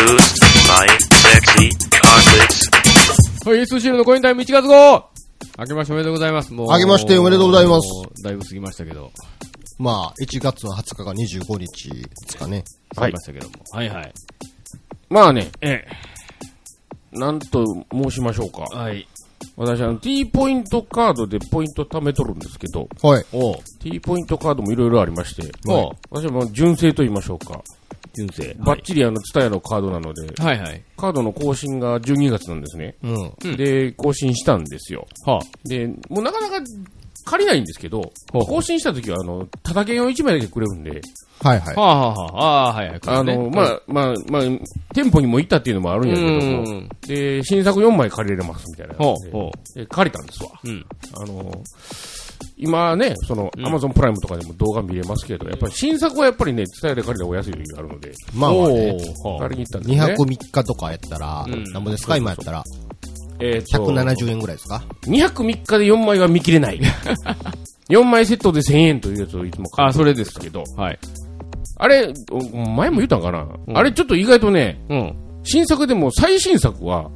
はい、S シールのコインタイム1月号明けましておめでとうございます。もう。明けましておめでとうございます。だいぶ過ぎましたけど。まあ、1月の20日が25日ですかね。過ぎましたけども。はいはい。まあね、ええ。なんと申しましょうか。はい。私、あの、T ポイントカードでポイント貯めとるんですけど、はい。おう T ポイントカードもいろいろありまして、おう私はもう純正と言いましょうか。純正。バッチリあの、ツタヤのカードなので、はいはい。カードの更新が12月なんですね。うん。うんで、更新したんですよ。はで、もうなかなか借りないんですけど、ほう更新した時は、あの、ただ券を1枚だけくれるんで、はいはいあ。。はあ、はあ、はあ、ああ、はいはい。あの、まあ、まあ、まあ、店舗にも行ったっていうのもあるんやけどもうん、で、新作4枚借りれますみたいなほ。うほで借りたんですわ。う。うん。あの、今ね、その、うんアマゾンプライムとかでも動画見れますけど、やっぱり新作はやっぱりね、伝えで借りた方が安い時があるので、まあまあね。借りに行ったんです2ね。泊3日とかやったら、うんなんぼですか？今やったら。えーと170円ぐらいですか？2泊3日で4枚は見切れない。4枚セットで1000円というやつをいつも買あ、うそれですけど、はい。あれ、お前も言ったんかな、うんあれちょっと意外とね、うん。新作でも最新作は、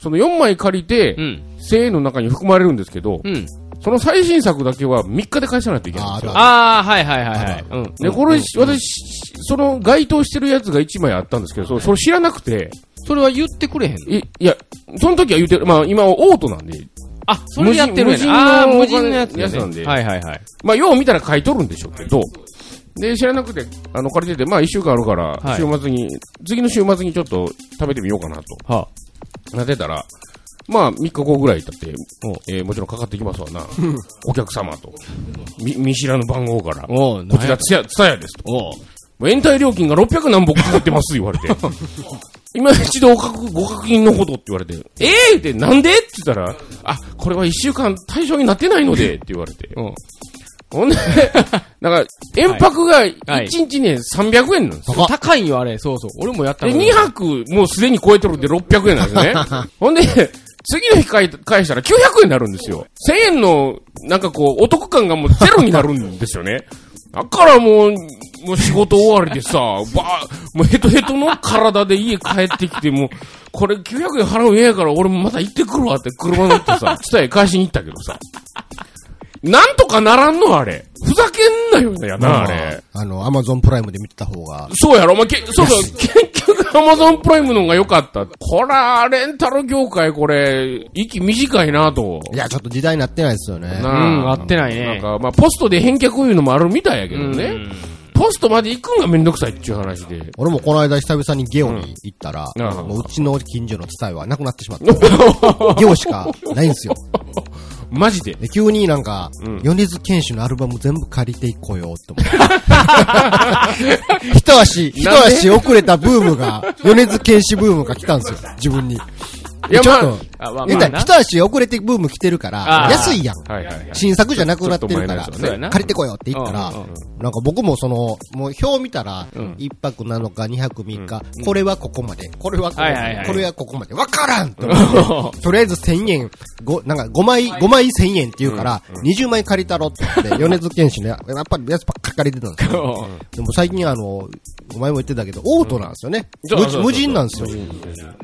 その4枚借りて、うん。1000円の中に含まれるんですけど、うん。その最新作だけは3日で返さないといけないんですよ。ああ、はいはいはいはい。うん。で、これ、うん私、その該当してるやつが1枚あったんですけど、それ知らなくて、それは言ってくれへんの？いいや、その時は言うてる、まあ今オートなんで、あ、それやってるんや。な。あー無人のやつやね。やつなんで。はいはいはい。まあよう見たら買い取るんでしょうけど、で、知らなくて、あの、借りてて、まあ1週間あるから、はい。週末に、次の週末にちょっと食べてみようかなと、はなってたら、まあ3日後ぐらい経って、えーもちろんかかってきますわな、お客様と、み見知らぬ番号から、おうこちらつや、つたやですと。おう延滞料金が600何本かかってます、言われて。今一度ご確認のほどって言われて、ええー、ってなんで？って言ったら、あ、これは一週間対象になってないので、って言われて。うん。ほんで、なんか、延泊が1はい日ね、300円なんですよ。高いんよ、あれ。そうそう。俺もやったで、の2泊もうすでに超えてるんで600円なんですね。ほんで、次の日返返したら900円になるんですよ。1000円の、なんかこう、お得感がもうゼロになるんですよね。だからもう、もう仕事終わりでさ、ばもうヘトヘトの体で家帰ってきて、もう、これ900円払うんやから俺もまた行ってくるわって車乗ってさ、伝え返しに行ったけどさ。なんとかならんのあれ。ふざけんなよやな、あれ。あの、アマゾンプライムで見てた方が、そうやろ、まあ、け、そうそう、結局アマゾンプライムの方が良かった。こら、レンタル業界これ、息短いなと。いや、ちょっと時代になってないですよね。なうん、合ってないね。なんか、まあ、ポストで返却いうのもあるみたいやけどね。うんポストまで行くんがめんどくさいっていう話で。俺もこの間久々にゲオに行ったら、うんもううちの近所の伝えはなくなってしまった。ゲオしかないんですよ。マジで？で急になんか、うん米津玄師のアルバム全部借りていこうよって思って。一足、一足遅れたブームが、米津玄師ブームが来たんですよ、自分に。いや、ちょっとまあ、あ、まあ言ったら、一足遅れてブーム来てるから安いやん。はいはいはい。新作じゃなくなってるからちょっと前のやつ、そうやな。借りてこようって言ったらうんうん、なんか僕もその、もう表見たらうん、一泊7日、二泊三日、これはここまで、これはここまではいはいはい、これはここまで、わからんって思って、とりあえず1000円、ご、なんか5枚、5枚1000円って言うから、20枚借りたろって言って、米津玄師ね、やっぱりやつばっか借りてたんですよ。でも最近あの、お前も言ってたけど、オートなんですよね。無人なんですよ。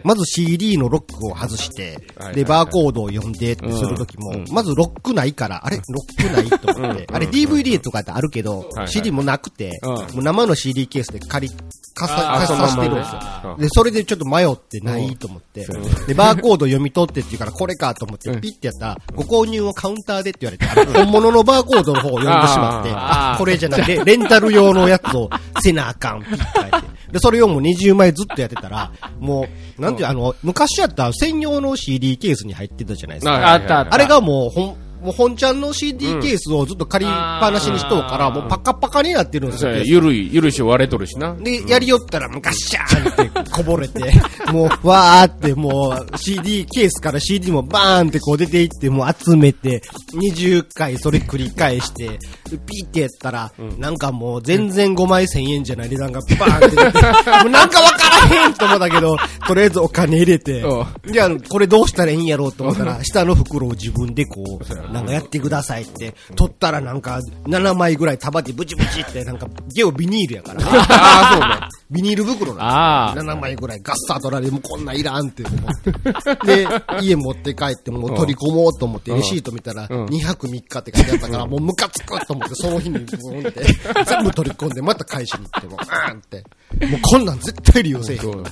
まず CD のロックを外してはい、で、バーコードを読んでってするときも、まずロックないから、あれ？ロックないと思って、あれ DVD とかってあるけどは、い CD もなくて、うん。もう生の CD ケースで借り、かさ、あーかさしてるんですよ。で、それでちょっと迷ってないと思って、で、バーコード読み取ってって言うから、これかと思って、ピッてやったら、ご購入をカウンターでって言われて、本物のバーコードの方を読んでしまって、あこれじゃなくて、レンタル用のやつをせなあかん、ピッて書いて。で、それをもう20枚ずっとやってたら、もう、なんていう、あの、昔やったら専用の CD ケースに入ってたじゃないですか。なあったあった。あれがもう、ほん、もう本ちゃんの CD ケースをずっと借りっぱなしにしとうから、もうパカパカになってるんですよ。ゆるい、ゆるいし割れとるしな。で、やりよったら、ガッシャーンってこぼれて、もう、わーってもう、CD、ケースから CD もバーンってこう出ていって、もう集めて、20回それ繰り返して、ピーってやったら、なんかもう全然5枚1000円じゃない値段がバーンって出て、もうなんかわからへんと思ったけど、とりあえずお金入れて、じゃあこれどうしたらいいんやろうと思ったら、下の袋を自分でこう、なんかやってくださいって、取ったらなんか7枚ぐらい束でブチブチって、なんかゲオビニールやから。ああ、そうね。ビニール袋なんああ。7枚ぐらいガッサー取られて、もうこんなんいらんって思って。で、家持って帰って、もう取り込もうと思って、レシート見たら、うん2泊3日って書いてあったから、もうムカつくと思って、その日にブーンって、全部取り込んで、また返しに行って、もう、あーんって。もうこんなん絶対利用せえへん。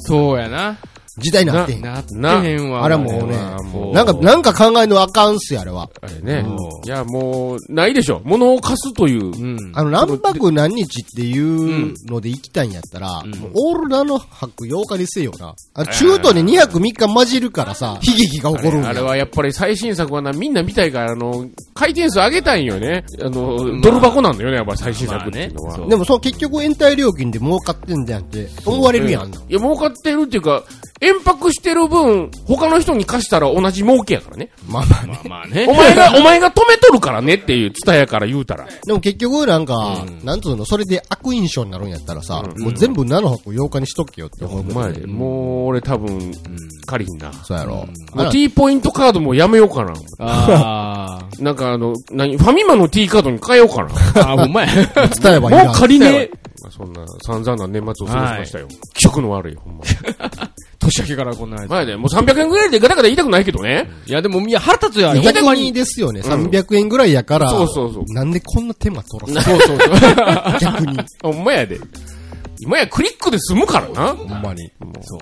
そうやな。時代になってへん。なってへんわ。あれはもうねなんか、なんか考えるのあかんっすよ、あれは。あれね。いや、もう、ないでしょ。物を貸すという。うん。あの、何泊何日っていうので行きたいんやったら、オール7泊8日にせよな。あの中途で2泊3日混じるからさ、悲劇が起こるんや。あれはやっぱり最新作はな、みんな見たいから、あの、回転数上げたいんよね。あの、ドル箱なんだよね、やっぱり最新作っていうのは。でもその結局延滞料金で儲かってんじゃんって思われるやん。いや、儲かってるっていうか、延泊してる分、他の人に貸したら同じ儲けやからね。まあまあね。まあねお。前が、お前が止めとるからねっていう、ツタやから言うたら。でも結局なんか、なんつうの、それで悪印象になるんやったらさ、もう全部7泊8日にしとけよって思うけど。前で。もう、俺多分、借りひんな。そうやろ。もう T ポイントカードもやめようかな。あなんかあの、何、ファミマの T カードに変えようかな。あ。あ、ほんまや。伝えばいいなもう借りねまあそんな散々な年末を過ごしましたよ。気色の悪い、ほんま。年明けからこんなやつ。前で、もう300円ぐらいでガタガタ言いたくないけどね。いや、でも、いや、腹立つよ、あれ。逆ほんまににですよね、300円ぐらいやから、そうそうそうなんでこんな手間取らせそうそうそう。逆に。ほんまやで。今やクリックで済むからな。ほんまに。そう。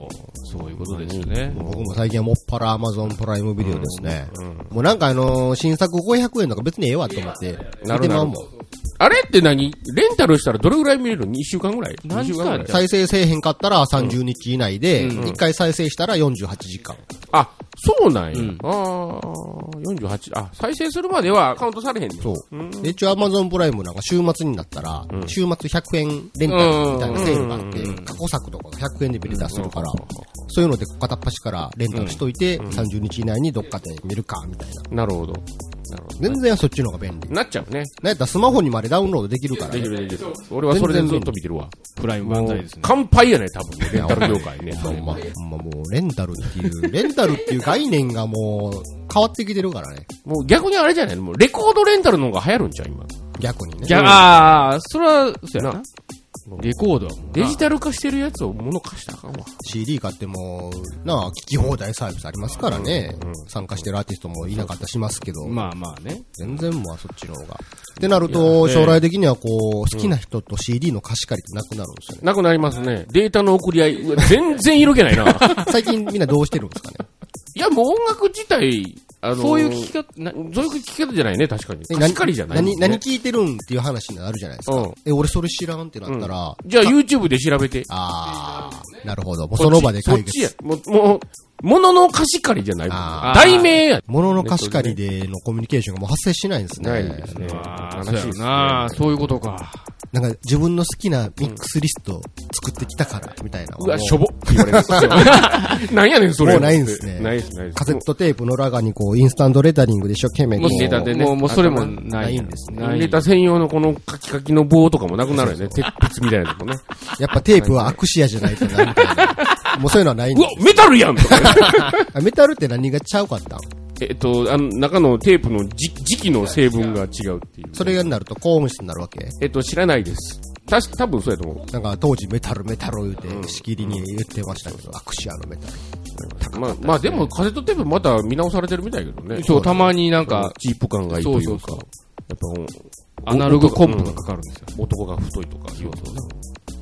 そういうことですよね。僕も最近はもっぱら Amazon プライムビデオですね。もうなんかあのー新作500円とか別にええわと思って、見てまうもん。あれって何？レンタルしたらどれぐらい見れる？の ?2 週間ぐらい？何 ?2 週間ぐらい？時再生せえへんかったら30日以内で、うん1回再生したら48時間。あ、そうなんや。うんああ、48。あ、再生するまではカウントされへんねんそう。で一応 Amazon プライムなんか週末になったら、週末100円レンタルみたいなセールがあって、過去作とかが100円で見れたりするから、そういうので片っ端からレンタルしといて、30日以内にどっかで見るか、みたいな。なるほど。なるほど。全然そっちの方が便利。なっちゃうね。なんやったらスマホにまでダウンロードできるからねでき。るできる。俺はそれでずっと見てるわ。プライム万歳ですね。乾杯やね、多分ね。レンタル業界ね。ほんま、ほんまもう、レンタルっていう、レンタルっていう概念がもう、変わってきてるからね。もう逆にあれじゃないもうレコードレンタルの方が流行るんちゃう今？逆にね。じゃあ、あーそれは、そうやな。レコードはもうなデジタル化してるやつを物貸したらあかんわ。CD 買っても、なあ、聞き放題サービスありますからね。参加してるアーティストもいなかったりしますけど。まあまあね。全然もうそっちの方が。ってなると、将来的にはこう、好きな人と CD の貸し借りってなくなるんですよね。なくなりますね。データの送り合い。全然色気ないな。最近みんなどうしてるんですかね？いや、もう音楽自体、あのーそういう聞き方、な、そういう聞き方じゃないね、確かに。え貸し借りじゃない、何、何聞いてるんっていう話になるじゃないですか。うんえ、俺それ知らんってなったら、じゃあ YouTube で調べて。あー、なるほど。もうその場で解そっちや決。。もう、もう、物の貸し借りじゃない。題名や。物の貸し借りでのコミュニケーションがもう発生しないんですね。ないですね。悲しいですねな。そういうことか。なんか自分の好きなミックスリスト作ってきたから、みたいな。うわ、もしょぼって言われるんですよ。なんやねん、それ。もうないんですねないです、ないです。カセットテープの裏側にこう、インスタントレタリングで一生懸命こもう、でねもう、もうそれもなないいんですねない入れた専用のこのカキカキの棒とかもなくなるよね。鉄筆みたいなのもね。やっぱテープはアクシアじゃないとな、みたいな。もうそういうのはないんうでわ、メタルやんメタルって何がちゃうかったんえっと、あの、中のテープのじ時期の成分が違うっていう。それになると高音質になるわけ？えっと、知らないです。たし、多分そうやと思なんか当時メタルメタル言うて、しきりに言ってましたけど、アクシアのメタル。う。まあ、まあでもカセットテープまた見直されてるみたいやけどね。そう、たまになんか、チープ感がいいというか。そうそうそうやっぱアナログコンプがかかるんですよ。男が太いとか言うとね。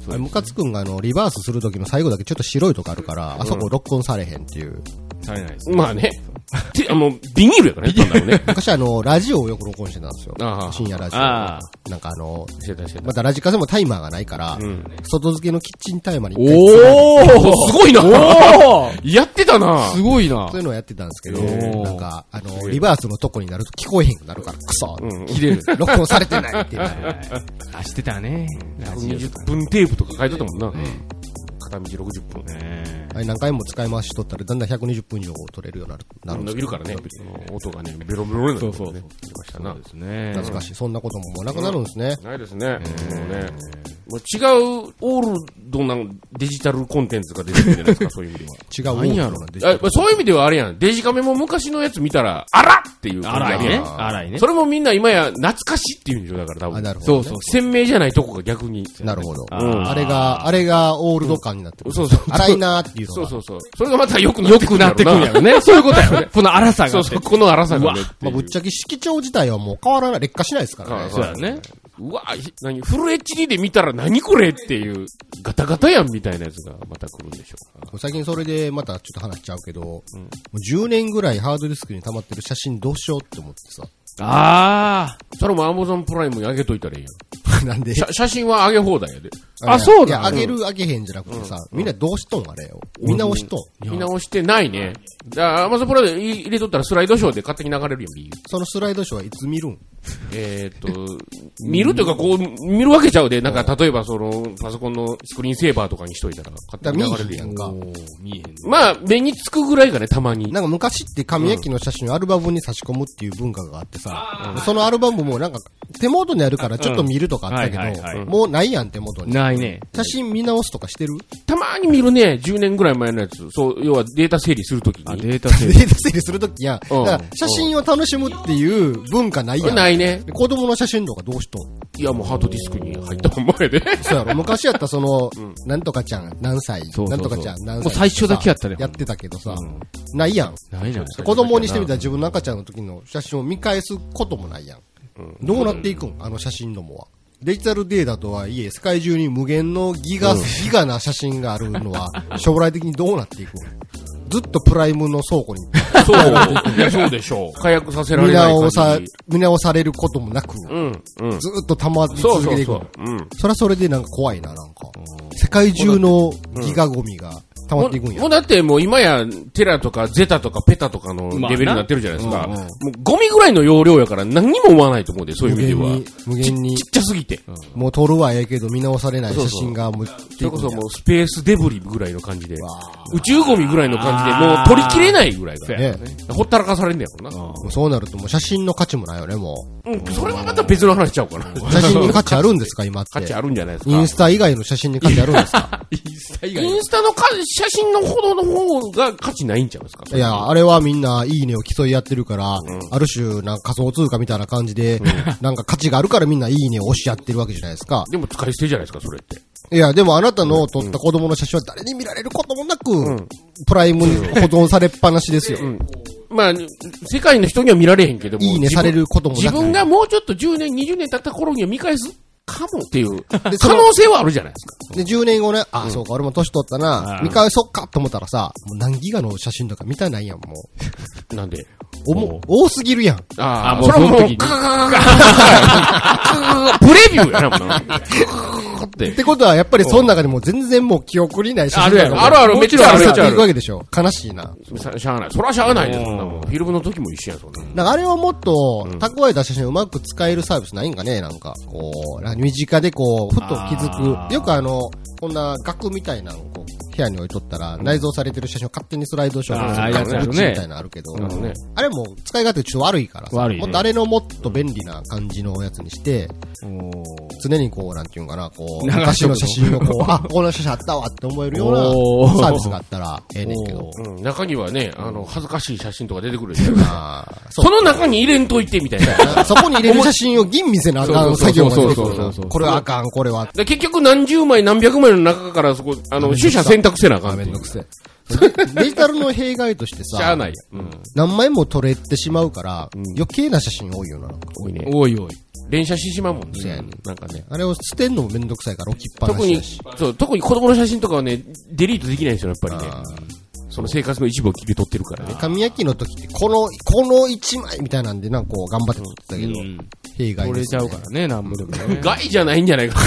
あれムカつくんがあの、リバースする時の最後だけちょっと白いとこあるから、あそこ録音されへんっていう。されないです。まあね。て、あの、ビニールやからね、なんだろうね。昔あの、ラジオをよく録音してたんですよあ。あ深夜ラジオ。あなんかあの、してたしてたま。たラジカセもタイマーがないから、うん。外付けのキッチンタイマーにおーすごいなおーやってたなすごいなそういうのをやってたんですけど、なんか、あの、リバースのとこになると聞こえへんくなるから、クソうん。切れる。録音されてないっていう。あ、してたね。ラジオ20分テープとか書いてたもんな。カ片道60分。ねあれ何回も使い回しとったらだんだん120分以上取れるようになる。なるんです伸びるからね、その音がね、ベロベロになるそうそうそう。ね。言いましたなそうで。すね。懐かしい。そんなことももうなくなるんですね。ないですね。もうね。もう違うオールドなデジタルコンテンツが出てくるじゃないですか、そういう意味では。違う。何やろオールドなデジタルあまあそういう意味ではあれやん。デジカメも昔のやつ見たら、あらっていう感じ荒いね。あ荒いねそ。れもみんな今や懐かしいっていうんでしょ、だから多あ、分。なるほど、ね。そうそう鮮明じゃないとこが逆に。なるほど。うんあれが、あれがオールド感になってる。そうそう荒いなーっていう。そうそうそう。それがまた良くな良ってくくなってくるんやろろね。そういうことやろね。この荒さが。そうそう、この荒さがね。まあ、ぶっちゃけ色調自体はもう変わらない、劣化しないですからね。はいそうやね。うわ、ひ何？フル HD で見たら何これっていう、ガタガタやんみたいなやつがまた来るんでしょうか。最近それでまたちょっと話しちゃうけど、もう10年ぐらいハードディスクに溜まってる写真どうしようって思ってさ。あそれも Amazon プライムに上げといたらいいなんでやん。写写真は上げ放題やで。あそうなのいや、あげるあげへんじゃなくてさ、みんなどうしとんあれよ。見直しとん。見直してないね。だから Amazon プライム入れとったらスライドショーで勝手に流れるやん、ビールそのスライドショーはいつ見るん？えーっと、見るというか、こう、見るわけちゃうで、なんか、例えば、その、パソコンのスクリーンセーバーとかにしといたら、勝手だからに流れるやん。見えへんやんか。見えへんね。まあ、目につくぐらいがね、たまに。なんか昔って紙焼きの写真をアルバムに差し込むっていう文化があってさ、そのアルバムもなんか手元にあるからちょっと見るとかあったけど、もうないやん手元に。ないね。写真見直すとかしてる？たまに見るね、10年ぐらい前のやつ。そう、要はデータ整理するときあ、に。データ整デ理。ータ整理するときやん。だうんから写真を楽しむっていう文化ないやん。ないね。で子供の写真とかどうしとん？いや、もうハードディスクに入ったまんまやで。そうやろ。昔やったらその、なんとかちゃん何歳？そうそうそうなんとかちゃん何歳？もう最初だけやったねやってたけどさ、ないやん。ないじゃん。子供にしてみたら自分の赤ちゃんの時の写真を見返すこともないやん。どうなっていくん？あの写真どもは。デジタルデータとはいえ、世界中に無限のギガ、ギガな写真があるのは、将来的にどうなっていくん？ずっとプライムの倉庫にそう。いや、そうでしょう。火薬させら見れない直さ見直されることもなく、うん、うん。ずっと溜まりそう続けていくのそうそう。うん。それはそれでなんか怖いな、なんか。世界中のギガゴミが溜まっていくんやもう。だってもう今や、テラとかゼタとかペタとかのレベルになってるじゃないですか。まあなもうゴミぐらいの容量やから何にも思わないと思うで、そういう意味では。無限にちっちゃすぎて。もう撮るはええけど見直されない写真がもう、それこそもうスペースデブリぐらいの感じで、宇宙ゴミぐらいの感じで、もう取りきれないぐらいが。ね。ほったらかされんねやろな。そうなるともう写真の価値もないよね、もうん、それはまた別の話しちゃうかな。う。写真に価値あるんですか、今って。価値あるんじゃないですか。インスタ以外の写真に価値あるんですか？インスタ以インスタのか写真のほどの方が価値ないんちゃうんですか？いや、あれはみんな、いいねを競い合ってるから、ある種、なんか仮想通貨みたいな感じで、なんか価値があるからみんないいねを押し合ってるわけじゃないですか。でも使い捨てじゃないですか、それって。いや、でもあなたの撮った子供の写真は誰に見られることもなく、プライムに保存されっぱなしですよ。まあ、世界の人には見られへんけども。いいねされることもなく自分がもうちょっと10年、20年経った頃には見返すかもっていう、可能性はあるじゃないですか。で、10年後ね、あ、そうか、俺も年取ったな、見返そっかと思ったらさ、もう何ギガの写真とか見たないやん、も なんで？う。おも、多すぎるやん。ああもうそれはもう、その時にカーカープレビューやな、もうな。カーってっ。てことは、やっぱりその中でも全然もう記憶にない写真あるやろあるある、めっちゃある、めっちゃあるいく。わけでしょ。悲しいな。しゃしゃあない。そらしゃあないです、そんなもん。フィルムの時も一緒やん、そんなもん。なんかあれはもっと、蓄えた写真をうまく使えるサービスないんかねなんか、こう、身近でこう、ふと気づあく。よくあの、こんな額みたいなのをこう、部屋に置いとったら、内蔵されてる写真を勝手にスライドショーあーやつあるね。グッチみたいなのあるけど、なるほどねあれも使い勝手ちょっと悪いからさ、悪いね。もっとあれのもっと便利な感じのやつにして、常にこう、なんていうんかな、こう、流しとくの。昔の写真をこう、あ、この写真あったわって思えるようおー。なサービスがあったらええねんけど。うん、中にはね、あの、恥ずかしい写真とか出てくるでしょ。あー。そその中に入れんといて、みたいな。う そこに入れる写真を吟味せなあかん作業が出てくそうそうそうそう。る。これはあかん、これは。で結局何十枚何百枚の中からそこ、あの、取捨選択せなあかんっていうめんどくせえ。デジタルの弊害としてさ、しゃあないや。うん。何枚も撮れてしまうから、余計な写真多いよな。なんか多いね。おいおい。連写してしまうもんねそうやね。なんかね。あれを捨てんのもめんどくさいから置きっぱな特にしだし。、そう、特に子供の写真とかはね、デリートできないんですよ、やっぱりね。その生活の一部を切り取ってるからね。紙焼きの時って、この、この一枚みたいなんで、なんかこう頑張って撮ってたけど、弊害取れちゃうからね、なんぼでもね。害じゃないんじゃないか。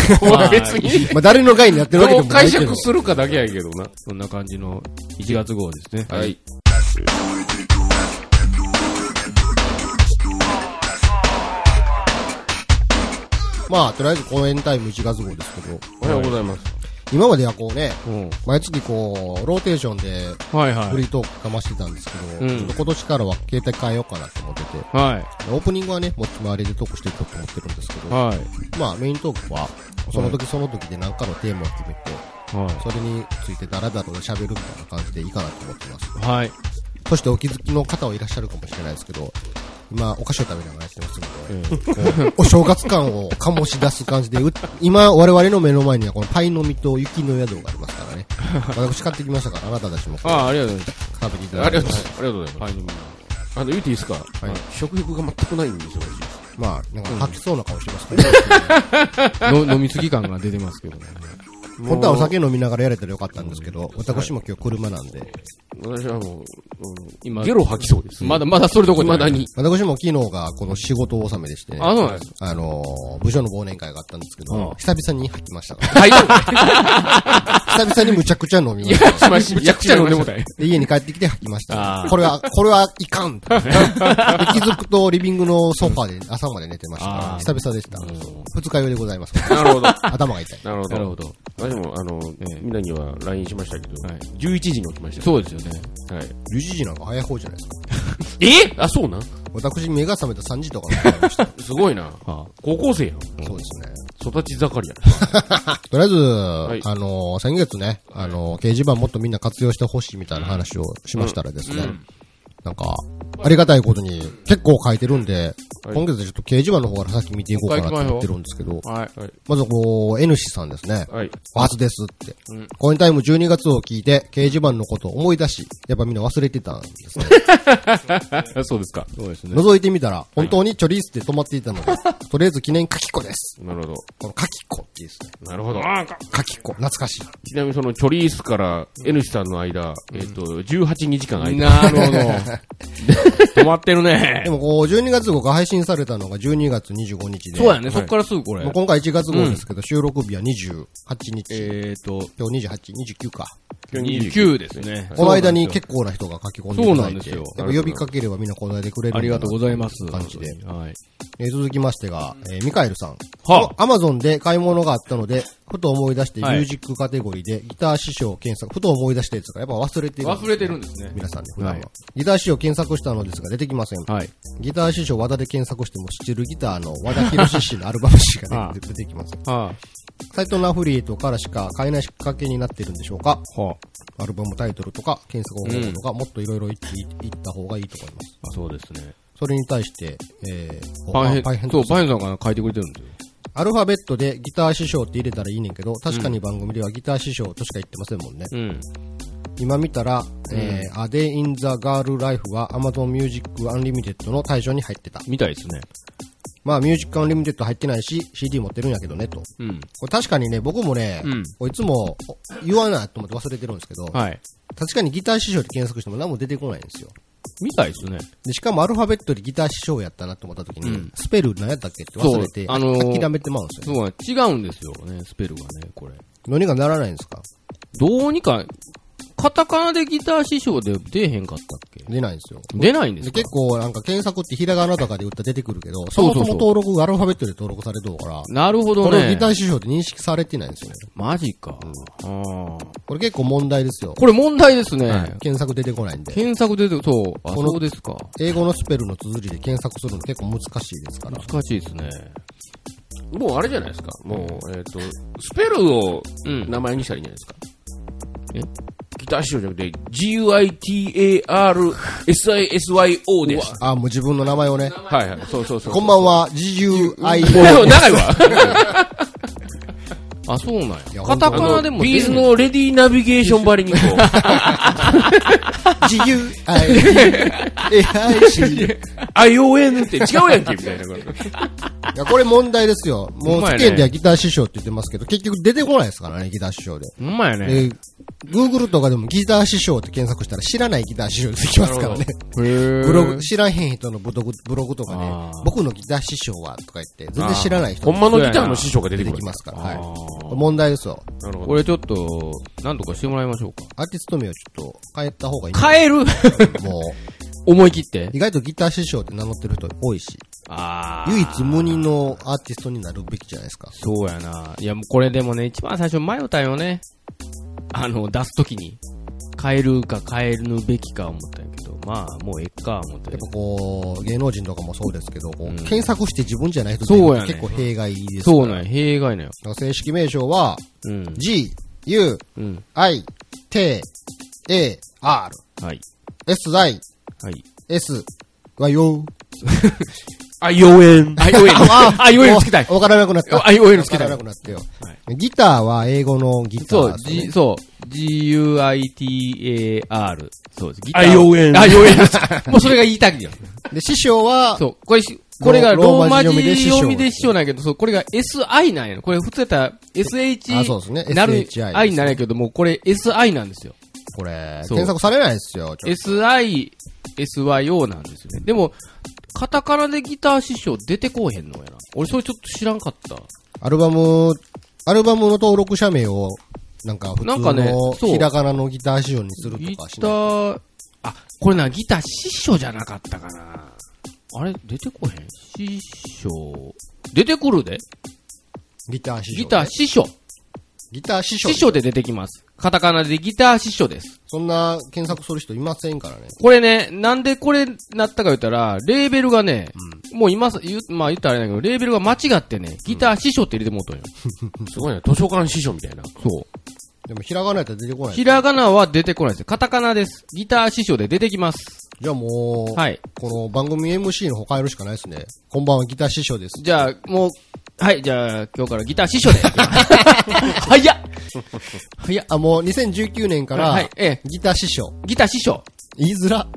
別に。まあ誰の害になってるわけでどう解もないけど釈。するかだけやけどな。そんな感じの1月号ですね。はい。まあ、とりあえず公演タイム1月号ですけど、おはようございます。今まではこうね、うん。毎月こう、ローテーションではいはフリートークかましてたんですけど、うんちょっと今年からは携帯変えようかなと思ってて、い。はオープニングはね、持ち回りでトークしていこうと思ってるんですけい。ど、はい。まあメイントークは、その時その時で何かのテーマを決めて、はそれについてダラダラ喋るみたいな感じでいいかなと思ってます。い。はい。そしてお気づきの方はいらっしゃるかもしれないですけど、今、お菓子を食べながらやってますので、お正月感を醸し出す感じで、う今、我々の目の前にはこのパイの実と雪の宿がありますからね。私買ってきましたから、あなたたちもああ、ありがとうござい食べていたあだいて。ありがとうございます。ます。パイの実。あの、言っていいですか、あの食欲が全くないんですよ、まあ、なんか吐きそうな顔してますからね。の飲みすぎ感が出てますけどね。本当はお酒飲みながらやれたらよかったんですけど、私も今日車なんで、私はもう、うん今ゲロ吐きそうです。まだ、まだそれどころだに。私も昨日がこの仕事納めでしてね、あ、そうなんです。あのー、部署の忘年会があったんですけど、うん久々に吐きましたから。はい。久々にむちゃくちゃ飲みました。むちゃくちゃ飲んでもたい。で、家に帰ってきて吐きましたこれは、これはいかん。で気づくとリビングのソファで朝まで寝てました久々でした。二日酔いでございます。なるほど。頭が痛い。なるほど。なるほど。私も、あの、ええみんなには LINE しましたけど、はい11時に起きました。そうですよね。はい。11時なんか早い方じゃないですか。え？あ、そうなん？私、目が覚めた3時とかになりました。すごいな。は高校生やん。そうですね。育ち盛りや とりあえず、いあのー先月ね、あのー掲示板もっとみんな活用してほしいみたいな話をしましたらですね、なんか、ありがたいことに結構書いてるんで、はい今月ちょっと掲示板の方から先見ていこうかなと思ってるんですけど、はい。はい。まずこう、N 氏さんですね。はい。お初ですって。うんコインタイム12月を聞いて、掲示板のことを思い出し、やっぱみんな忘れてたんですね。あ そうですか。そうですね。覗いてみたら、本当にチョリースで止まっていたので、とりあえず記念書き子です。なるほど。この書き子っていいですね。なるほど。書き子。懐かしい。ちなみにそのチョリースから N 氏さんの間、えっと、18日間空いてなるほど。止まってるねで。もこう、12月号が配信されたのが12月25日で。そうやね。そっからすぐこれもう。今回1月号ですけど、収録日は28日。えーと、今日28、29か。今日29ですね。この間に結構な人が書き込んでいただいて。そうなんですよやっぱ呼びかければみんな答えてくれるありがとうございます。感じで。はい。えー続きましてが、えーミカエルさん。はアマゾンで買い物があったので、ふと思い出してミはいュージックカテゴリーでギター師匠検索、ふと思い出したやつがやっぱ忘れてる。忘れてるんですね。皆さんね、普段は。はいギター師匠検索したのですが出てきません。はい。ギター師匠和田で検索してもスチルギターの和田博氏のアルバムしかああ出てきません。はサイトのアフリエイトからしか買えない仕掛けになってるんでしょうかあ。はアルバムタイトルとか検索方法とか、もっといろいろ言っていった方がいいと思います。あ。そうですね。それに対して、えー、パンヘン、そう、パンヘンさんが書いてくれてるんですよ。アルファベットでギター師匠って入れたらいいねんけど、確かに番組ではギター師匠としか言ってませんもんね。うん。今見たら、えー、A Day in the Girl Life は Amazon Music Unlimited の対象に入ってた。みたいですね。まあ、 Music Unlimited 入ってないし、CD 持ってるんやけどね、と。うん。これ確かにね、僕もね、うんいつも言わないと思って忘れてるんですけど、はい。確かにギター師匠って検索しても何も出てこないんですよ。みたいですね。で、しかもアルファベットでギター師匠やったなと思った時に、うんスペル何やったっけって忘れて、そうあのー諦めてまうんですよ、ね。そうね。違うんですよね、スペルがね、これ。何がならないんですかどうにか、カタカナでギター師匠で出えへんかったっけ？出ないんですよ。出ないんでか？です結構なんか検索ってひらがなとかで打ったら出てくるけど、そそうそうそうもそも登録がアルファベットで登録されてるから、なるほどね。これをギター師匠って認識されてないんですよね。マジか。ああ。これ結構問題ですよ。これ問題ですね。検索出てこないんで。検索で、そう。あ、そうですか。英語のスペルの綴りで検索するの結構難しいですから。難しいですね。もうあれじゃないですか。もう、えっ、と、スペルをうん名前にしたらいいんじゃないですか。え？ギター師匠じゃなくて、G-U-I-T-A-R-S-I-S-Y-O です。あ、もう自分の名前をね。はいはい。そうそうそう。こんばんは、GUI。もう長いわ。あ、そうなんいやや。カタカナでもビーズのレディーナビゲーションばりにこう。GUI。ION って違うやんけ、みたいな。いや、これ問題ですよ。もう世間ではギター師匠って言ってますけど、結局出てこないですからね、ギター師匠で。ほんまやね。で、Google とかでもギター師匠って検索したら知らないギター師匠出てきますからね。へーブログ、知らへん人のブログブログとかね僕のギター師匠はとか言って、全然知らない人ほんまのギターの師匠が出てき。ますから、はい。問題ですよ。なるほど。これちょっと、なんとかしてもらいましょうか。アーティスト名をちょっと変えた方がいい変える？もう、思い切って？意外とギター師匠って名乗ってる人多いし。ああ。唯一無二のアーティストになるべきじゃないですか。そうやな。いや、もうこれでもね、一番最初迷ったよね。あの、出すときに。変えるか変えぬべきか思ったんやけど、まあ、もうええか思ってやっ。ぱこう、芸能人とかもそうですけど、こううん検索して自分じゃない人ってそうやね結構弊害ですから。そうなんや、弊害なんよ。だから正式名称は、うん。G, U, うん。I, T, A, R, はい。S, I, はい。S, はよ。あ、妖艶。あ、妖艶。あ、妖艶つけたい。わからなくなった。あ、妖艶つけたいわからな。くなったよ。ギターは英語のギタそう、ーですね、G、そう。G-U-I-T-A-R。そうです。ギター。あ妖艶あ、妖艶。もうそれが言いたいよ。で、師匠は、そう。これし、これがロローマ字読みで師匠なんやけど、そう、これが SI なんや。これ普通やったら SH あそうですねなる I なんやけども、これ SI なんですよ。これ、そう検索されないですよ。SI、SYO なんですよね。でも、カタカナでギター師匠出てこうへんのやな。俺それちょっと知らんかった。とアルバム、アルバムの登録者名を、なんか普通なんかねのそうひらがなのギター仕様にするギタとかしない。ー、あ、これな、ギター師匠じゃなかったかな。あれ出てこへん？師匠。出てくるでギター師匠。ギター師匠。ギター師匠。師匠で出てきます。カタカナでギター師匠です。そんな検索する人いませんからね。これね、なんでこれなったか言ったら、レーベルがね、もう今さ、言うまあ言ったらあれだけど、レーベルが間違ってね、ギター師匠って入れてもうとんよ。すごいね。図書館師匠みたいな。そう。でもひらがなやったら出てこない。ひらがなは出てこないです。カタカナです。ギター師匠で出てきます。じゃあもう、はい。この番組 MC の方変えるしかないですね。こんばんはギター師匠です。じゃあ、もう、はい、じゃあ、今日からギター師匠で。早っ早っあ、もう2019年から、はい、ええ、ギター師匠。ギター師匠。言いづら。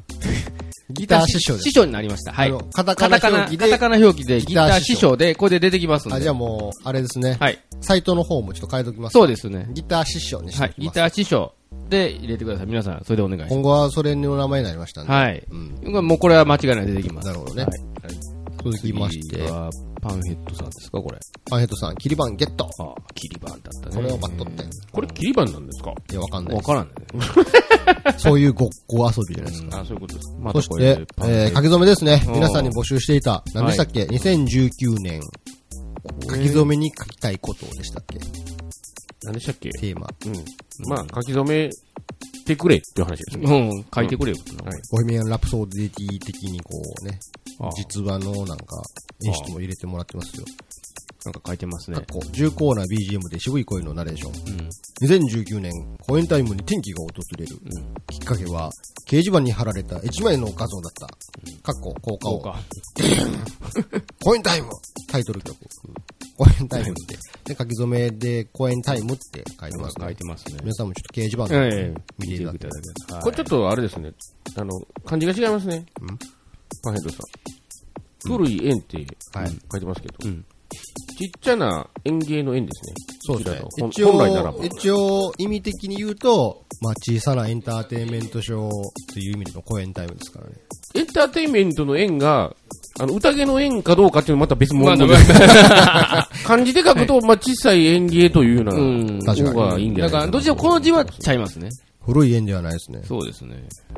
ギター師匠です師。匠になりました。はい。カタカナ表記でカタカナ表記でギター師匠で、これで出てきますんで。あ、じゃあもう、あれですね。はい。サイトの方もちょっと変えときます。そうですね。ギター師匠にしてはい。ギター師匠で入れてください。皆さん、それでお願いします。今後はそれの名前になりましたんで。はい。うん。もうこれは間違いないで出てきます。なるほどねはい。続きまして次、はパンヘッドさんですか、これ。パンヘッドさん、キリバンゲット。ああ、キリバンだったね。これをバットって。これ、切り板なんですか？いや、わかんないです。わからんね。そういうごっこ遊びじゃないですか。あ、そういうことです。まそして、えー、書き初めですね。うん皆さんに募集していた、何でしたっけ ?2019 年、書き初めに書きたいことでしたっけ？何でしたっけ？テーマ。うん。まあ、書き初めてくれっていう話ですね。うん、書いてくれよ。はいボヘミアン・ラプソディ的にこうね実話のなんか演出も入れてもらってますよ。なんか書いてますね。こ重厚な BGM で渋い声のナレーション。うん。2019年、公演タイムに天気が訪れる。きっかけは、掲示板に貼られた1枚の画像だった。かっこ、効果を。そうか。公演タイムタイトル曲。公演タイムって。で、書き初めで公演タイムって書いてますね書い。てますね。皆さんもちょっと掲示板えでえ、見ていただきいただけたこれちょっとあれですね。あの、漢字が違いますね。パンヘッドさん。古い円ってはい書いてますけど、うんちっちゃな園芸の円ですね。そうですね一と本本来ならば応、。一応、意味的に言うと、まあ、小さなエンターテインメントショーという意味での公演タイムですからね。エンターテインメントの円が、あの、宴の円かどうかっていうのはまた別まあ物です。漢字で書くと、まあ、小さい園芸というようなうん確かに方がいいんじゃないかな。だから、どっちでもこの字はちゃいますね。古い円ではないですね。そうですね。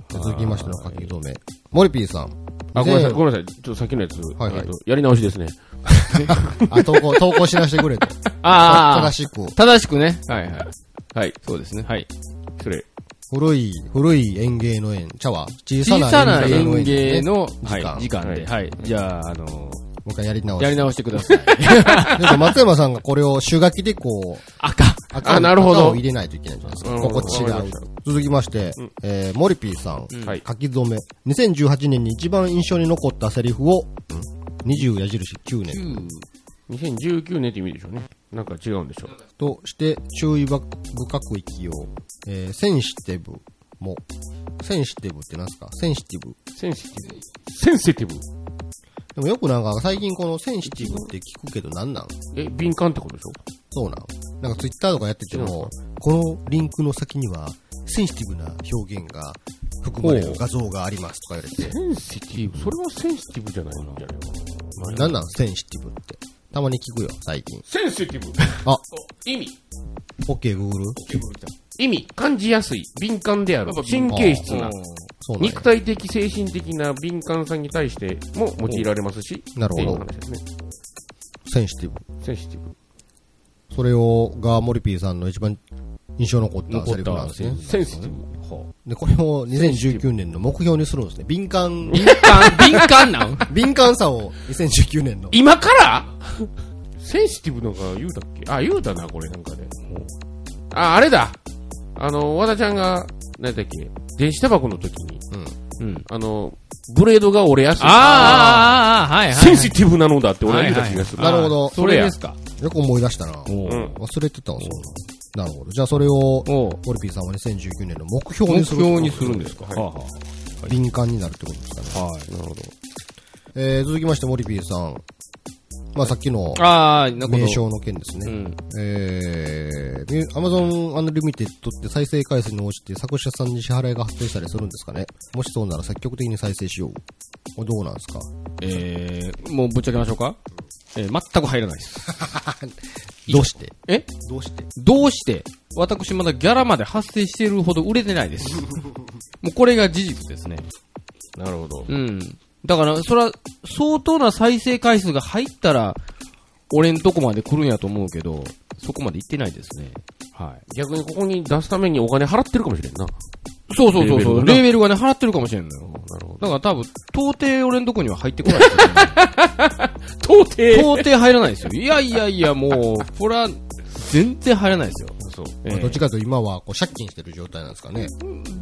続きましての書き留め。モリピーさん。あ、ごめんなさい、以ごめんなさい。ちょっとさっきのやつ、はいはいとやり直しですね。前 あ、投稿、投稿しなしてくれと。ああ、正しく。正しくね。はいはい。はい、そうですね。はい。失礼。古い、古い園芸の園。茶は小さな小さな園園芸の、時間はい、時間で。はい。じゃあ、あのもう一回やり直し。やり直してください。でも松山さんがこれを手書きでこう、赤。赤あなるほど赤を入れないといけないじゃないですか。うんここ違う。続きまして、えー、モリピーさん。はい。書き初め。2018年に一番印象に残ったセリフを、20矢印9年2019年って意味でしょうね。なんか違うんでしょう。として注意深く生きよう。えー、センシティブも。センシティブって何すか？センシティブ。センシティブ。センシティブ？でもよくなんか最近このセンシティブって聞くけど何なん？え、敏感ってことでしょ？そうなんなんかツイッターとかやってても、このリンクの先にはセンシティブな表現が含まれる画像がありますとか言われて、センシティブそれはセンシティブじゃないんじゃないかな。何なんセンシティブって。たまに聞くよ、最近。センシティブあ、意味。OK、Google? 意味。感じやすい。敏感である。神経質な。肉体的、精神的な敏感さに対しても用いられますし、なるほどっていう話ですね。センシティブ。センシティブ。それを、が、モリピーさんの一番印象残ったセリフなんですね。センシティブ。で、これを2019年の目標にするんですね。敏感、敏感、敏感なん？敏感さを2019年の。今から？センシティブのが言うたっけ？あ、言うたな、これなんかで。あ、あれだ。あの、和田ちゃんが、何だっけ、電子タバコの時に、うん。あの、ブレードが折れやすい。あーあー、あーあー、はいはい。センシティブなのだって俺は言うた気がする。なるほどそれですか。よく思い出したな。忘れてたわ、そうな。なるほど。じゃあそれを、モリピーさんは2019年の目標目にする。標にするんですか？はいはあは敏感になるってことですかね。あはい。なるほど。えー、続きまして、モリピーさん。まあさっきの。名称の件ですね。うん。えー、Amazon Unlimited って再生回数に応じて作者さんに支払いが発生したりするんですかね？もしそうなら積極的に再生しよう。これどうなんですか？えー、もうぶっちゃけましょうか？えー、全く入らないです。どうして？え？どうして？どうして？私まだギャラまで発生しているほど売れてないです。もうこれが事実ですね。なるほど。うん。だから、それは、相当な再生回数が入ったら、俺んとこまで来るんやと思うけど、そこまで行ってないですね。はい。逆にここに出すためにお金払ってるかもしれんな。そうそうそうそう。レーベルがね、払ってるかもしれんのよ。なるほだから多分、到底俺んとこには入ってこない。到底到底入らないですよ。いやいやいや、もう、これは、全然入らないですよ。そう。ええどっちかというと今はこう借金してる状態なんですかね。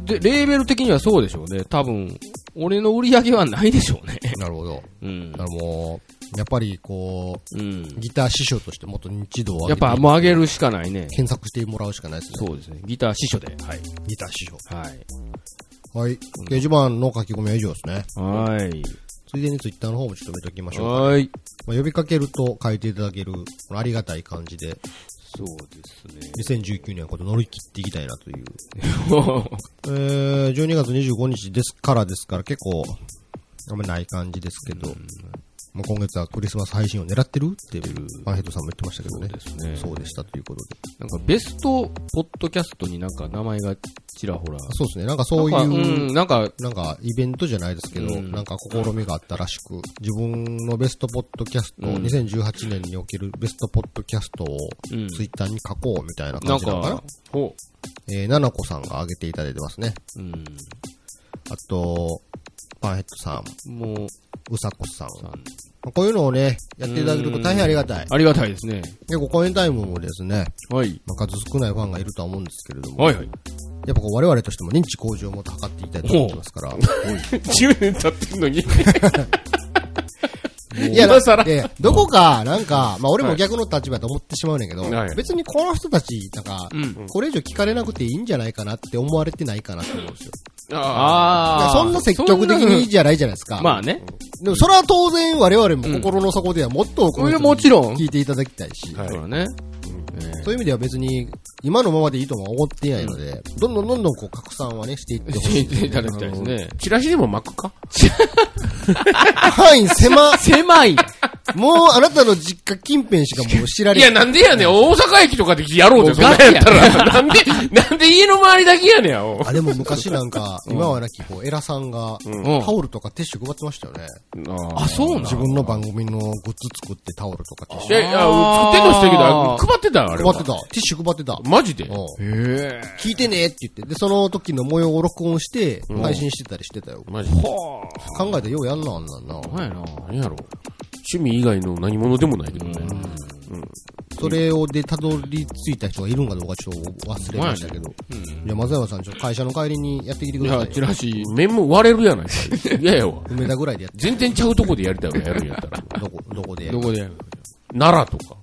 で、レーベル的にはそうでしょうね。多分、俺の売り上げはないでしょうね。なるほど。うんだか。らもう、やっぱりこうんう、。ギター師匠としてもっと認知度を上げてやっぱもう上げるしかないね。検索してもらうしかないですね。そうですね。ギター師匠で。はい。ギター師匠。はい。はい。掲示板の書き込みは以上ですね。はい。ついでにツイッターの方もちょっと見ておきましょうか。はい。まあ、呼びかけると書いていただける、ありがたい感じで、そうですね。2019年はこれ乗り切っていきたいなという。えー、12月25日ですからですから結構、あんまりない感じですけど、まあ、今月はクリスマス配信を狙ってるっていう、マンヘッドさんも言ってましたけどね。そうですねそうでしたということで。なんかベストポッドキャストになんか名前がちらほら。そうですね。なんかそういう、うん、なんか、なんかイベントじゃないですけど、うんなんか試みがあったらしく、自分のベストポッドキャスト、うん2018年におけるベストポッドキャストをうんツイッターに書こうみたいな感じなのかなか、ほえー、ななこさんが上げていただいてますね。うん、あと、パンヘッドさん、もう、うさこさん。さんまあこういうのをね、やっていただけると大変ありがたい。ありがたいですね。結構コインタイムもですね、はい。まあ、数少ないファンがいるとは思うんですけれども、はいはい。やっぱこう我々としても認知向上をもっと図っていきたいと思ってますから、う。10年経ってんのに。いや、今更いやいやどこか、なんか、まあ俺も逆の立場だと思ってしまうねんけど、はい別にこの人たち、なんか、うん。これ以上聞かれなくていいんじゃないかなって思われてないかなって思うんですよ。ああ。そんな積極的にじゃないじゃないですか。まあね。でもそれは当然我々も心の底ではもっと多くの人にもちろん聞いていただきたいし、はいそうだね。そういう意味では別に今のままでいいとは思っていないので、どんどんどんどんこう拡散はね、していってほしい。していただきたいですね。チラシでも巻くか？範囲狭、狭い。もうあなたの実家近辺しかもう知られいや、なんでやねん。大阪駅とかでやろうぜ、そんなんやったら。なんで、なんで家の周りだけやねんあ、でも昔なんか、今はなき、こう、エラさんが、うんタオルとかティッシュ配ってましたよね。あ、そうなん自分の番組のグッズ作ってタオルとかティッシいやいや、作ってんのしてるけど、配ってた？あれ配ってた。ティッシュ配ってた。マジで？うんへえ。聞いてねって言って、で、その時の模様を録音して、配信してたりしてたよ。マジで。考えてようやんな、あんなんな。何やな。何やろ趣味以外の何者でもないけどね。それをで、たどり着いた人がいるんかどうかちょっと忘れましたけど。うん。じゃあ、松山さん、ちょっと会社の帰りにやってきてくださいいや、チラシ。面も割れるやないか。嫌やわ。梅田ぐらいでやって、全然ちゃうとこでやりたいわ、やるんやったら。どこ、どこでやるどこでやる奈良とか。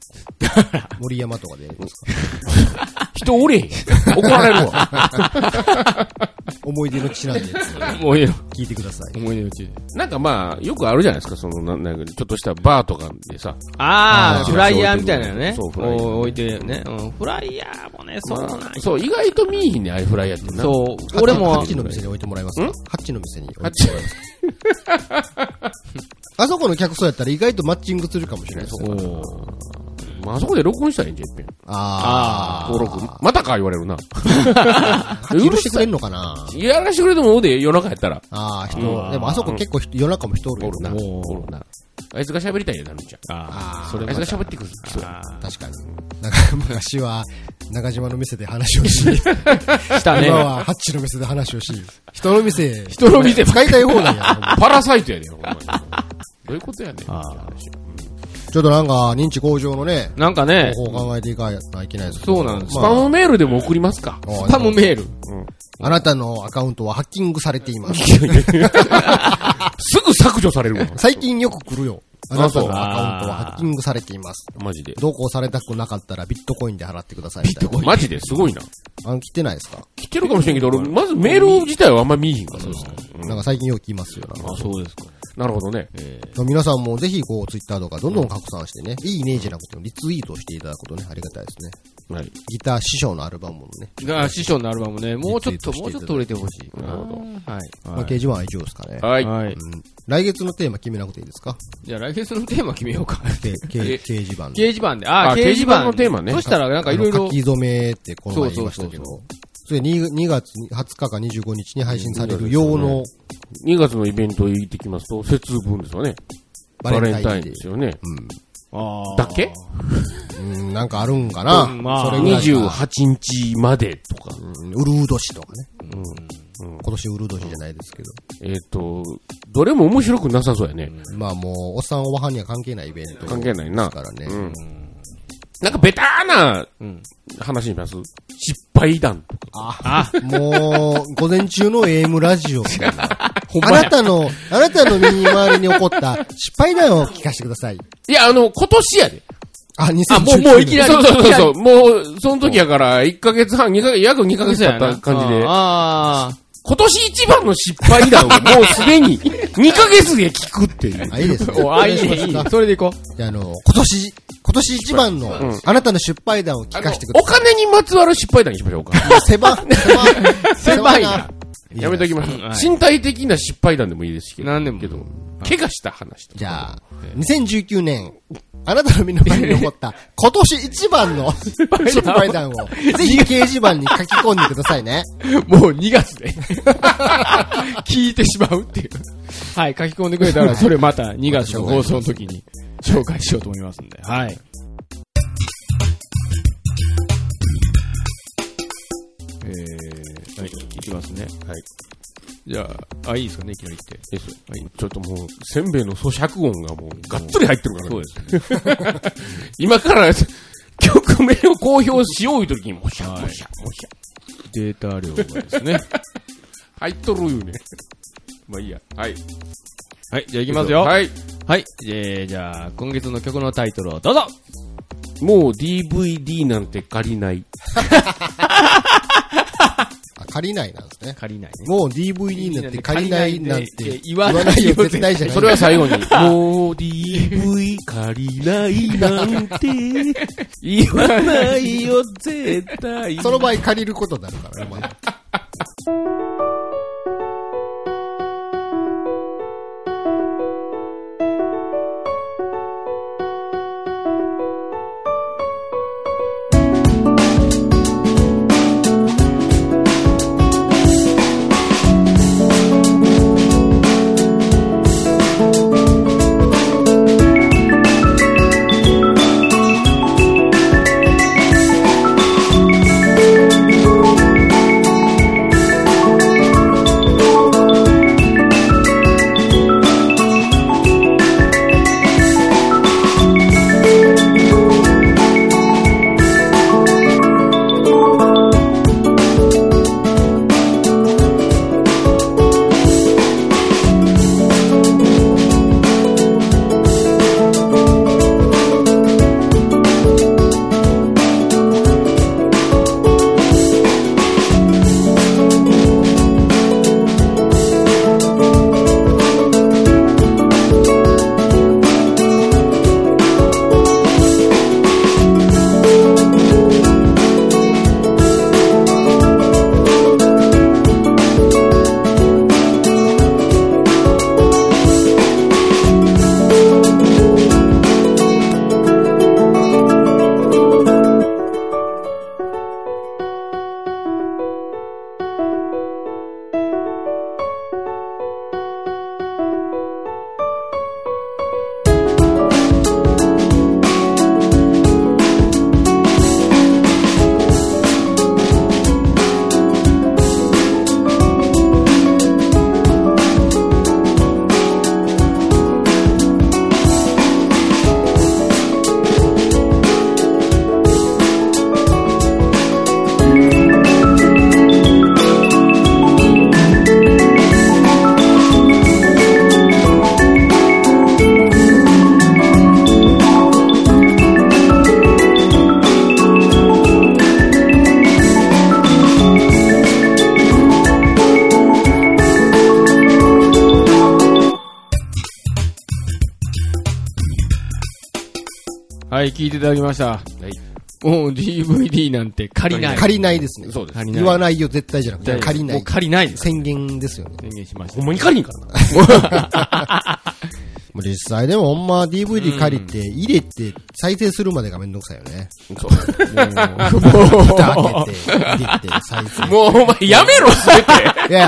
森山とかでやりますか？人おれへん。怒られるわ。思い出の地なんでやつもういいよ。聞いてください。思い出のうちで。なんかまあ、よくあるじゃないですか、その、ななんかちょっとしたバーとかでさ。ああ、フライヤーみたいなのね。そうフライヤーお置いてね。うん。フライヤーもね、そうなんやそう、意外と見えひんね、ああいうフライヤーってな。そう。俺もハッ、チの店に置いてもらいますか？ハッチの店に置いてもらいますかあそこの客層やったら意外とマッチングするかもしれないですね。おーまあ、あそこで録音したらいいんじゃん、いっぺん。あ登録。またか言われるな。あ。許してくれんのかな？やらしてくれてもおうで、夜中やったら。ああ、人、でもあそこ結構人夜中も人おるよな。おるな。おるな。あいつが喋りたいよ、なるんちゃん。ああ、それあいつが喋ってくる人確かに。なんか昔は中島の店で話をし、あ、したね今。はハッチの店で話をし、人の店、人の店使いたい放題や。パラサイトやで、ほんまに。どういうことやねん。ちょっとなんか認知向上のね、なんかね、方法を考えていかないといけないですけどそうなんですスパムメールでも送りますか。あスパムメール。あなたのアカウントはハッキングされています。すぐ削除されるわ。最近よく来るよ。あなたのあアカウントはハッキングされています。マジで。同行されたくなかったらビットコインで払ってくださいみたいな。マジですごいな。あの、来てないですか？来てるかもしれんけど、俺、まずメール自体はあんま見えへんから。そうですか。なんか最近よく聞きますよ。あ、そうですか。なるほどね。皆さんもぜひこうツイッターとかどんどん拡散してね、いいねじゃなくてもリツイートしていただくとね、ありがたいですね。はい。ギター師匠のアルバムもね、が、師匠のアルバムね、もうちょっと、もうちょっと売れてほしいかな。はい。まあ、掲示板は以上ですかね。はい。はい。うん来月のテーマ決めなくていいですか？じゃあ来月のテーマ決めようか。けけ掲示板掲で。示板で。あ、あ掲示板のテーマねそしたらなんかいろいろあの書、き初めってこの前言いましたけどそう、それ 2, 2月20日か25日に配信される用の2月のイベント行ってきますと、節分ですよね。バレンタインですよね。あーだっけ？うん、なんかあるんかな、うんまあそれぐらいしか28日までとか。うんウルー年とかね。今年ウルー年じゃないですけど。えっと、どれも面白くなさそうやね。まあもう、おっさんおばはんには関係ないイベント関係ないなですからね。うん。なんかベターな話します失敗談とか。あ、もう、午前中の AM ラジオみたいな。あなたの、あなたの身に回りに起こった失敗談を聞かせてください。いや、あの、今年やで。あ、2019あもうもういきなりそうそうそうそう。もう、その時やから、1ヶ月半、2ヶ月、約2ヶ月経った感じで。ああ今年一番の失敗談をもうすでに 2ヶ月で聞くっていう。あ、いいですね。あ、いいね、いい。それでいこじゃあ、あの、今年、今年一番の、あなたの失敗談を聞かせてくだお金にまつわる失敗談にしましょうか。さい。狭、狭、狭い な。やめときましょう。はい身体的な失敗談でもいいですけど。なんでもけど、怪我した話とか。じゃあ、2019年、あなたの身の回りに起こった、今年一番の 失敗談を、ぜひ掲示板に書き込んでくださいね。う。もう2月で。聞いてしまうっていう。はい、書き込んでくれたら、それまた2月の放送の時に紹介しようと思いますんで。はい。えきますね。はい。じゃあ、あ、いいですかね、いきなり言って。ですちょっともう、せんべいの咀嚼音がもう、がっつり入ってるからね。そうですね。今から、曲名を公表しよういう時に、もしゃ、はいもしゃ、もしゃ。データ量がですね。入っとるよね。まあいいや。はい。はい、じゃあいきますよ。はい。はい。はい、えー、じゃあ、今月の曲のタイトルをどうぞもう DVD なんて借りない。あ借りないなんですね。借りないね。もう DVD なんて借りないなんて言わないよ絶対じゃない。それは最後に、もう DV 借りないなんて 言わないよ、絶対。その場合借りることになるからね、まだ「聞いていただきました。はい。もう DVD なんて借りない。借りないですね。そうです。言わないよ、絶対じゃなくて、借りないもう。借りないです。宣言ですよね。宣言しましたほん。まに借りんからな？もう実際でもほんま DVD 借りて、入れて、再生するまでがめんどくさいよね。そう。蓋開けて、入れて、再生。もうお前やめろ、すべて。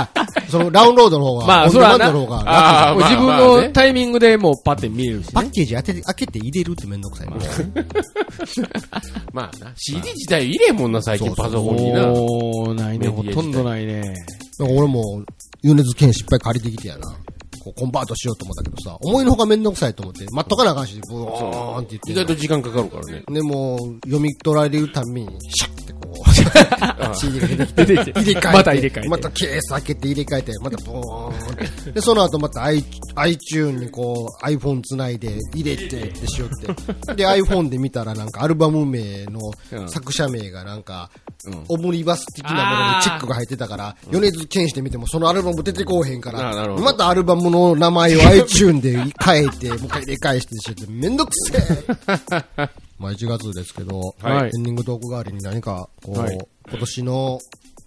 そのダウンロードの方が、まあオンデマンドそらなの方が楽あーもう自分のタイミングでもうパッて見れるしね。パッケージ当てて開けて入れるってめんどくさいもんね。まあな、CD 自体入れんもんな、最近パソコンにな。おー、ないね。ほとんどないね。なんか俺も、米津玄師いっぱい借りてきてやな。こうコンバートしようと思ったけどさ、思いのほかめんどくさいと思って、待っとかなあかんし、ブーンって言って。意外と時間かかるからね。でも、読み取られるたびに、シャッてこう、CD が出てきて、出てきて入れ替えて、また入れ替えて。またケース開けて入れ替えて、またボーンって。で、その後また i- iTune にこう iPhone つないで入れてってしよって。で、iPhone で見たらなんかアルバム名の作者名がなんか、オムニバス的なものにチェックが入ってたから、米津玄師で見てもそのアルバム出てこうへんから、あなるほど。またアルバムの名前を iTune で変えて、もう一回入れ替えしてしって、めんどくせえまあ1月ですけど、はいエンディングトーク代わりに何か、こう、はい今年の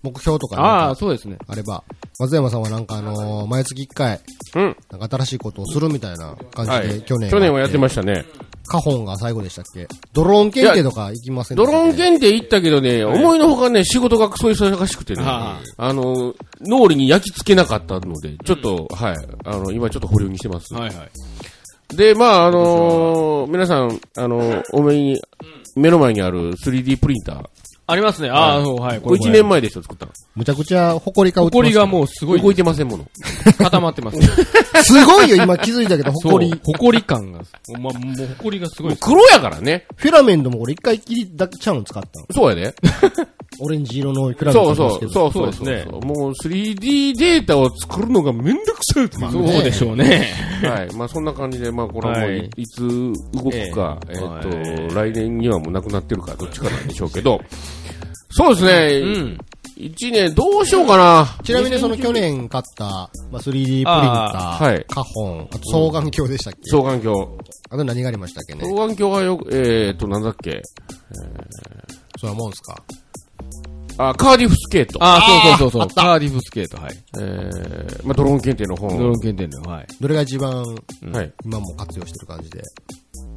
目標とかあそうですね。あれば、松山さんはなんかあのー毎月1回、うん。なんか新しいことをするみたいな感じで、はい。去年。去年はやってましたね。カホンが最後でしたっけ？ドローン検定とか行きませんでしたっけ？ドローン検定行ったけどね、思いのほかね、仕事がクソ忙しくてね、はあの、脳裏に焼き付けなかったので、ちょっと、はい、あの、今ちょっと保留にしてます。はいはい。で、まあ、あのー皆さん、あの、お目に、目の前にある 3D プリンター。ありますね。ああ、そう、はい。これ1年前でしょ、作ったの。むちゃくちゃ埃かほこりがもうすごい動いてませんもの。固まってます。すごいよ、今気づいたけど、埃。。ほこり感が。まあ、もうほこりがすごいです。黒やからね。フィラメントも俺一回きりだけちゃうん使ったの。そうやで。オレンジ色のフィラメンそうそう、トですけど。そうそうそう。そうですねもう 3D データを作るのがめんどくさいっていうそうでしょうね。はい。まあそんな感じで、まあこれはもうい,、はいい、つ動くか、えええっ、と、来年にはもうなくなってるか、どっちかなんでしょうけど、そうですね、うん。一年どうしようかな。ちなみにその去年買った、まあ、3D プリンタあー、はいカホン、あと双眼鏡でしたっけ、双眼鏡。あと何がありましたっけね？双眼鏡はよく、えっ、と、なんだっけ？そんなもんすか？あ、カーディフスケート。ああ、そうそうそうそう。カーディフスケート、はい。えー、まあドローン検定の本。ドローン検定の、はい。どれが一番はい。今も活用してる感じで？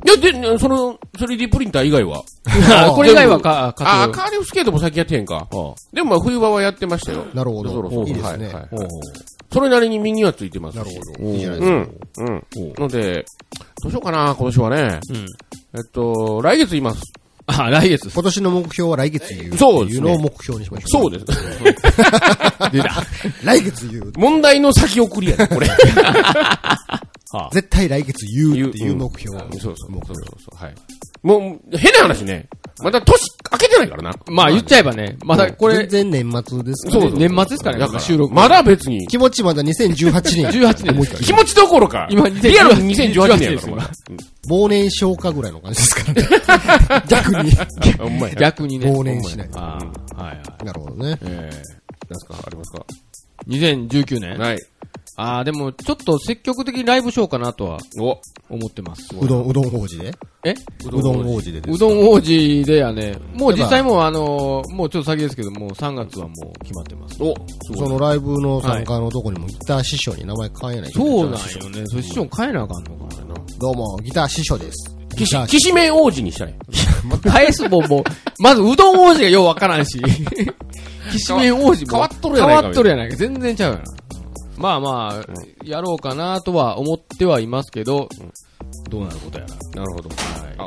いや、で、その、3D プリンター以外は。これ以外はか、あ、活カーディフスケートも最近やってへんか。用。でもまあ冬場はやってましたよ。なるほどそろそろいいですねはいはいそれなりに身にはついてますし。なるほど。いいじゃないでうすか。ん。うん。ので、どうしようかな、今年はね。うん。えっと、来月言います。あ、来月。今年の目標は来月言う。そうですねいうのを目標にしましょう。そうです。出た。来月言う。問題の先送りやね、これ。は絶対来月言うっていう目標。そうそう。そうそうそう。はい。もう、変な話ね。まだ年明けてないからな。まあ言っちゃえばね、まだこれ、全然年末ですそうそう年末ですからねだから収録まだ別に。気持ちまだ2018年。18年です 気持ちどころか。今リアルに2018年やですから、忘年消化ぐらいの感じですからね。逆に。逆にね。忘年しない。ああ、はいはい。なるほどね。えなんすか？ありますか？え2019年ない。ああ、でもちょっと積極的にライブしようかなとはお、思ってます。うどん、うどん王子で？え？うどん王子でです。うどん王子でやね、もう実際もうあのーもうちょっと先ですけど、もう3月はもう決まってます。お、そのライブの参加のとこにもギター師匠に名前変えないといけないそうなんよね。それ師匠変えなあかんのかな。どうも、ギター師匠です。きしギター、きしめん王子にしたい。返すもんも、まずうどん王子がようわからんし、きしめん王子も変わっとるやないか変わっとるやないか。全然ちゃうやな。まあまあ、やろうかなとは思ってはいますけど、どうなることやら。なるほど。は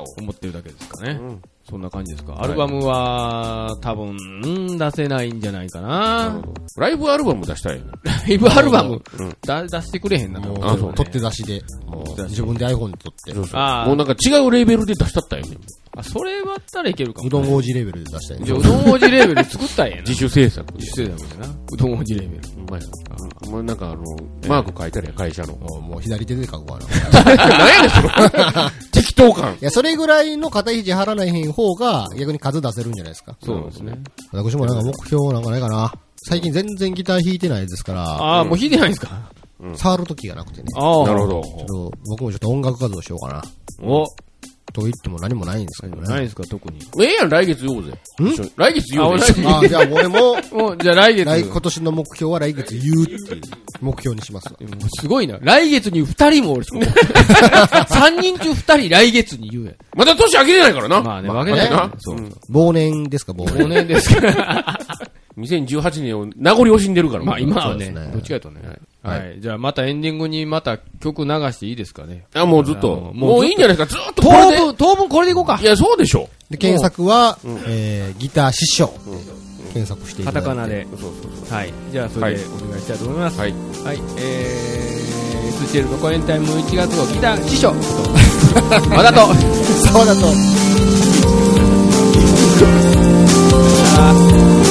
い。思ってるだけですかね。んそんな感じですか。いアルバムは、多分、うん出せないんじゃないかな。ライブアルバム出したい。ライブアルバム？うん、だ出してくれへんな。もあそうう、取って出しで、もう自分で iPhone で撮って、そうそうあーもうなんか違うレーベルで出したったよね。あ、それはあったらいけるかも。うどん王子レベルで出したいじゃあうどん王子レベル作ったんやな。自主制作で。実践だもんな。うどん王子レベル。うまいな。もうなんかあの、マーク書いたりや、会社の。もうもう左手で書くわな。い 何やねん、その。適当感。や、それぐらいの肩肘張らない方が逆に数出せるんじゃないですか。そうですね。私もなんか目標なんかないかな。最近全然ギター弾いてないですから、ああ、もう弾いてないんですか？触る時がなくてね。ああ。なるほど。ちょっと僕もちょっと音楽活動しようかな。お、と言っても何もないんですけどね。ないですか、特に。ええやん、来月言おうぜ。一緒に来月言おうぜ。あじゃあ俺も、もう、じゃあ来月。来、今年の目標は来月言うっていう目標にしますわ。もうすごいな。来月に二人もおるし。三人中二人来月に言うやん。まだ年明けれないからな。まあね、わけないまな。そう。忘年ですか、忘5年。年ですから。2018年を名残惜しんでるから。まあ今はねどっちかとね。ははい。じゃあまたエンディングにまた曲流していいですかね。あ、もうずっと。あのもういいんじゃないですか。ずっとこれで。当分、当分これでいこうかい。や、そうでしょ。で、検索は、えー、ギター師匠。検索していカただいて。タカナで。そうそうそう。はい。じゃあそれでお願いしたいと思います。はい。はい。えー、SCL のコエンタイム1月号ギター師匠。わざと。そうだと。正